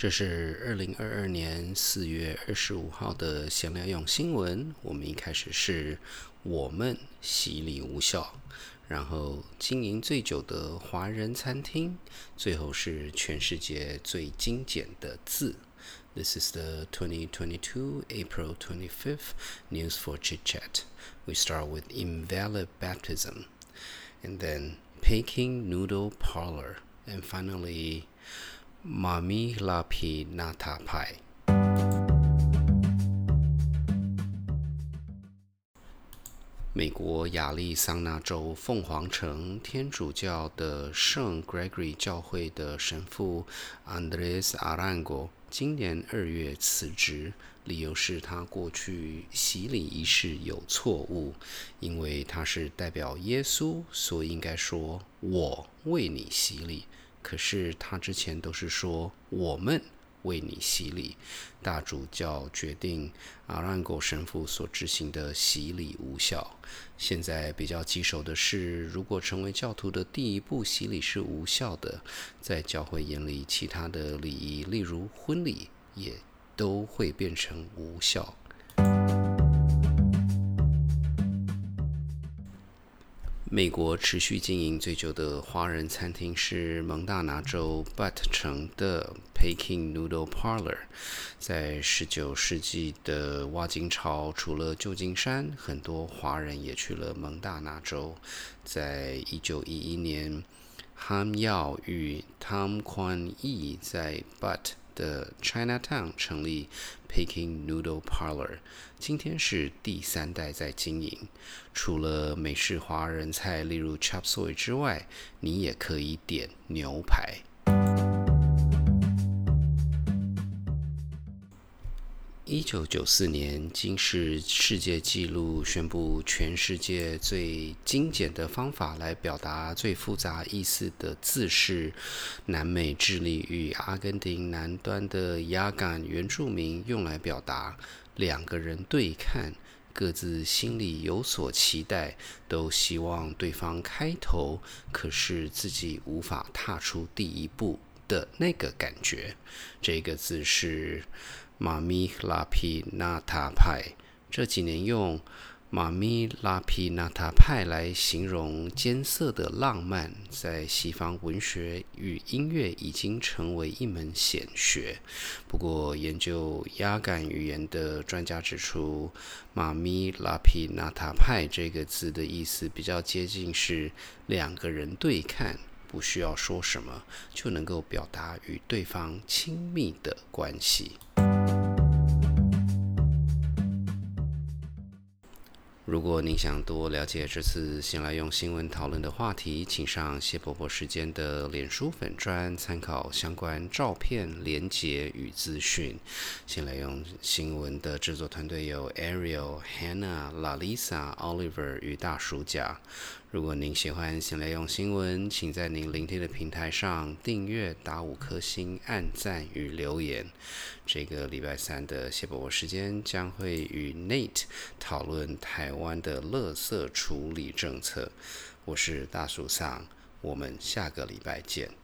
这是二零二二年四月二十五号的闲聊用新闻。我们一开始是我们洗礼无效，然后经营最久的华人餐厅，最后是全世界最精简的字。This is the 2022 April 25th news for Chit Chat. We start with invalid baptism, and then Peking noodle parlor, and finally. 妈咪拉皮纳塔派。美国亚利桑那州凤凰城天主教的圣 Gregory 教会的神父 Andres Arango 今年二月辞职，理由是他过去洗礼仪式有错误，因为他是代表耶稣，所以应该说“我为你洗礼”。可是他之前都是说我们为你洗礼，大主教决定阿兰狗神父所执行的洗礼无效。现在比较棘手的是，如果成为教徒的第一步洗礼是无效的，在教会眼里，其他的礼仪，例如婚礼，也都会变成无效。美国持续经营最久的华人餐厅是蒙大拿州 Butt 城的 Peking Noodle Parlor。在十九世纪的挖金潮，除了旧金山，很多华人也去了蒙大拿州。在一九一一年，Han Yao 与 Tom Quan Yi 在 Butt 的 Chinatown 成立 Peking Noodle Parlor，今天是第三代在经营。除了美式华人菜，例如 Chop Suey 之外，你也可以点牛排。一九九四年，金氏世界纪录宣布，全世界最精简的方法来表达最复杂意思的字是南美智利与阿根廷南端的雅感原住民用来表达两个人对看，各自心里有所期待，都希望对方开头，可是自己无法踏出第一步的那个感觉。这个字是。妈咪拉皮纳塔派这几年用妈咪拉皮纳塔派来形容艰涩的浪漫，在西方文学与音乐已经成为一门显学。不过，研究压感语言的专家指出，妈咪拉皮纳塔派这个字的意思比较接近是两个人对看，不需要说什么就能够表达与对方亲密的关系。如果您想多了解这次先来用新闻讨论的话题，请上谢伯伯时间的脸书粉专参考相关照片、连结与资讯。先来用新闻的制作团队有 Ariel、Hannah、Lalisa、Oliver 与大叔甲。如果您喜欢先来用新闻，请在您聆听的平台上订阅、打五颗星、按赞与留言。这个礼拜三的谢伯伯时间将会与 Nate 讨论台湾湾的垃圾处理政策。我是大树上，我们下个礼拜见。